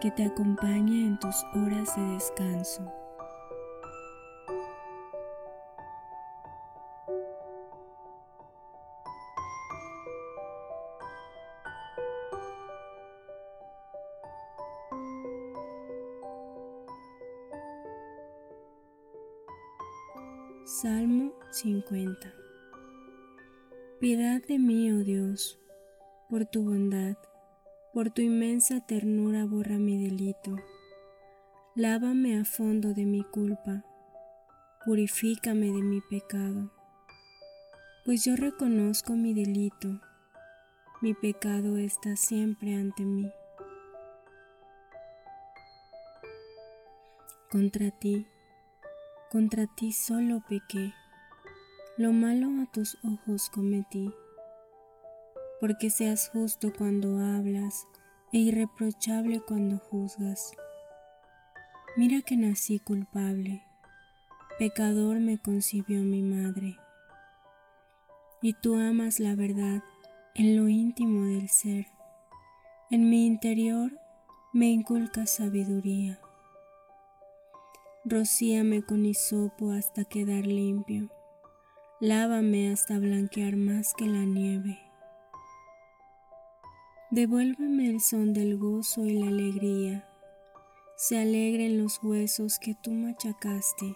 que te acompañe en tus horas de descanso. Salmo 50 Piedad de mí, oh Dios, por tu bondad por tu inmensa ternura borra mi delito. Lávame a fondo de mi culpa, purifícame de mi pecado, pues yo reconozco mi delito, mi pecado está siempre ante mí. Contra ti, contra ti solo pequé, lo malo a tus ojos cometí porque seas justo cuando hablas e irreprochable cuando juzgas. Mira que nací culpable, pecador me concibió mi madre. Y tú amas la verdad en lo íntimo del ser. En mi interior me inculcas sabiduría. Rocíame con hisopo hasta quedar limpio. Lávame hasta blanquear más que la nieve. Devuélveme el son del gozo y la alegría. Se alegren los huesos que tú machacaste.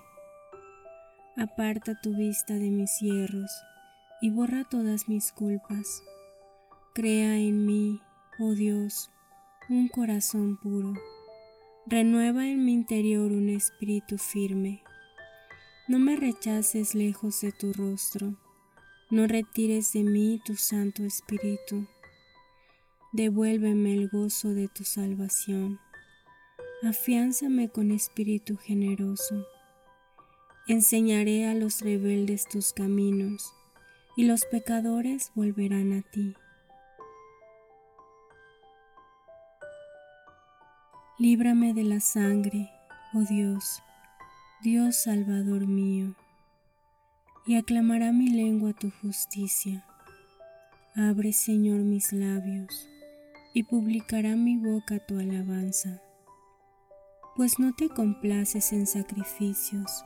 Aparta tu vista de mis hierros y borra todas mis culpas. Crea en mí, oh Dios, un corazón puro. Renueva en mi interior un espíritu firme. No me rechaces lejos de tu rostro, no retires de mí tu Santo Espíritu devuélveme el gozo de tu salvación, afiánzame con espíritu generoso. Enseñaré a los rebeldes tus caminos, y los pecadores volverán a ti. Líbrame de la sangre, oh Dios, Dios Salvador mío, y aclamará mi lengua tu justicia. Abre, Señor, mis labios y publicará mi boca tu alabanza. Pues no te complaces en sacrificios.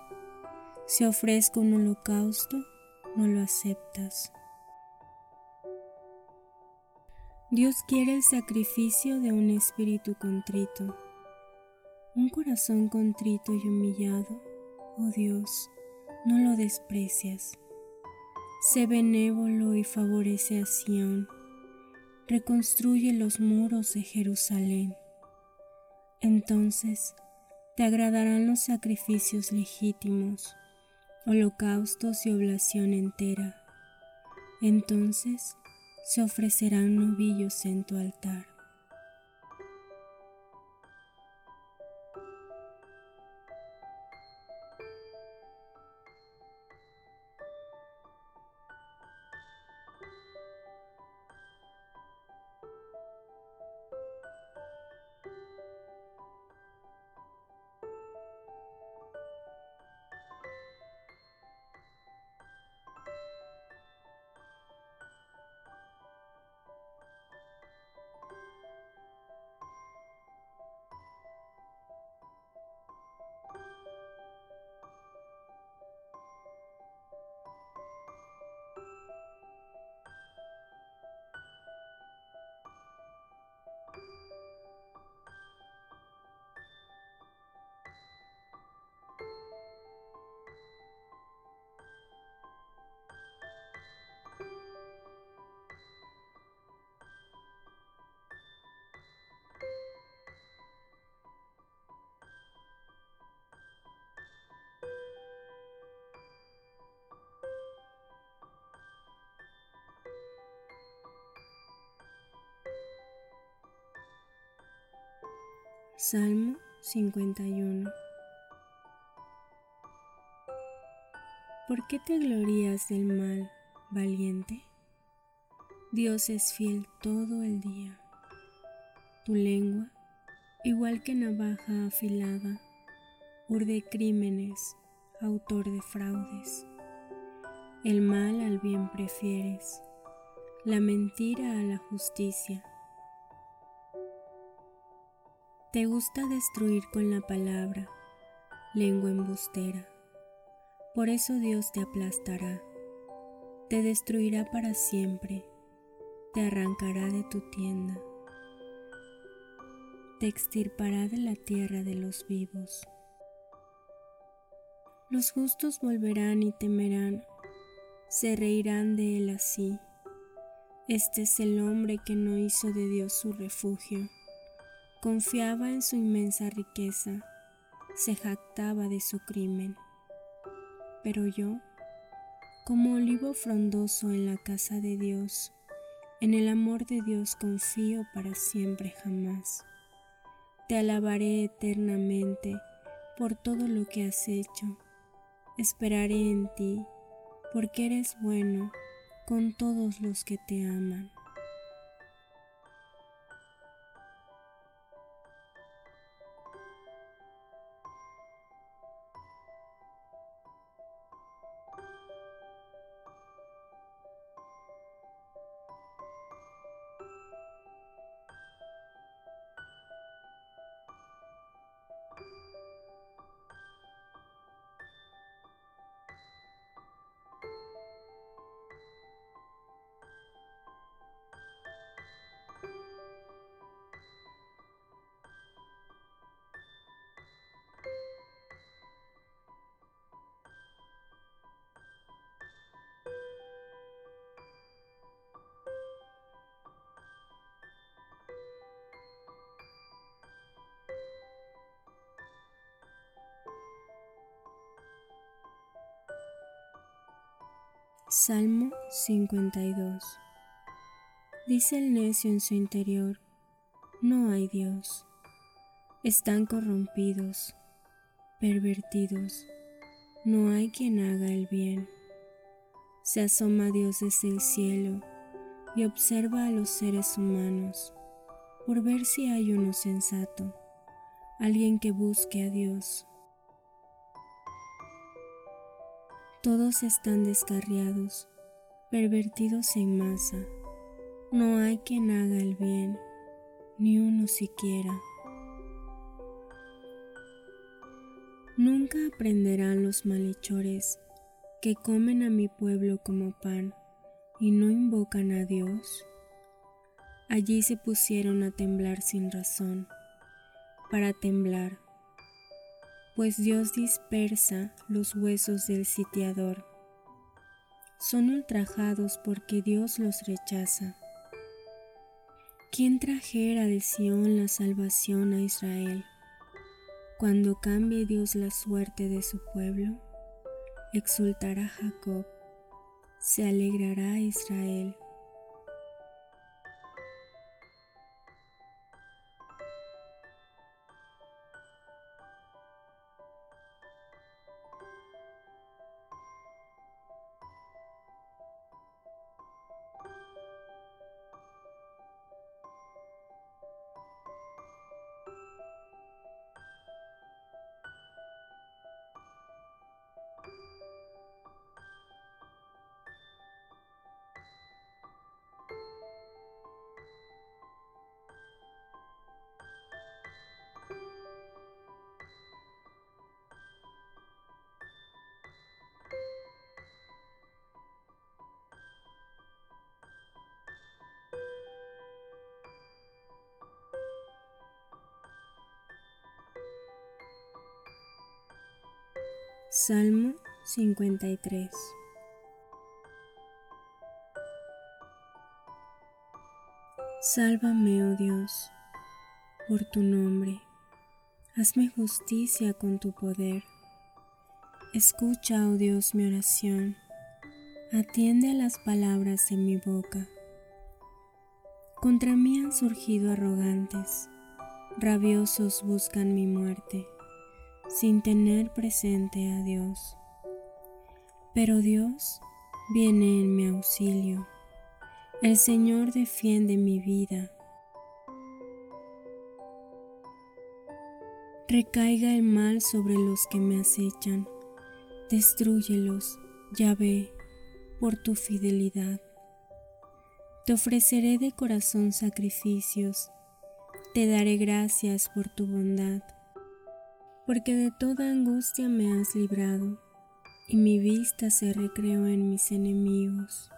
Si ofrezco un holocausto, no lo aceptas. Dios quiere el sacrificio de un espíritu contrito, un corazón contrito y humillado. Oh Dios, no lo desprecias. Sé benévolo y favorece a Sión reconstruye los muros de Jerusalén. Entonces te agradarán los sacrificios legítimos, holocaustos y oblación entera. Entonces se ofrecerán novillos en tu altar. Salmo 51 ¿Por qué te glorías del mal, valiente? Dios es fiel todo el día. Tu lengua, igual que navaja afilada, urde crímenes, autor de fraudes. El mal al bien prefieres, la mentira a la justicia te gusta destruir con la palabra, lengua embustera. Por eso Dios te aplastará, te destruirá para siempre, te arrancará de tu tienda, te extirpará de la tierra de los vivos. Los justos volverán y temerán, se reirán de él así. Este es el hombre que no hizo de Dios su refugio Confiaba en su inmensa riqueza, se jactaba de su crimen. Pero yo, como olivo frondoso en la casa de Dios, en el amor de Dios confío para siempre jamás. Te alabaré eternamente por todo lo que has hecho. Esperaré en ti, porque eres bueno con todos los que te aman. Salmo 52 Dice el necio en su interior, no hay Dios. Están corrompidos, pervertidos, no hay quien haga el bien. Se asoma Dios desde el cielo y observa a los seres humanos por ver si hay uno sensato, alguien que busque a Dios. Todos están descarriados, pervertidos en masa. No hay quien haga el bien, ni uno siquiera. Nunca aprenderán los malhechores que comen a mi pueblo como pan y no invocan a Dios. Allí se pusieron a temblar sin razón, para temblar pues Dios dispersa los huesos del sitiador. Son ultrajados porque Dios los rechaza. ¿Quién trajera de Sión la salvación a Israel? Cuando cambie Dios la suerte de su pueblo, exultará Jacob, se alegrará Israel. Salmo 53 Sálvame, oh Dios, por tu nombre. Hazme justicia con tu poder. Escucha, oh Dios, mi oración. Atiende a las palabras de mi boca. Contra mí han surgido arrogantes. rabiosos buscan mi muerte, sin tener presente a Dios. Pero Dios viene en mi auxilio. El Señor defiende mi vida. Recaiga el mal sobre los que me acechan. Destrúyelos, ya ve, por tu fidelidad. Te ofreceré de corazón sacrificios. Te daré gracias por tu bondad, porque de toda angustia me has librado y mi vista se recreó en mis enemigos.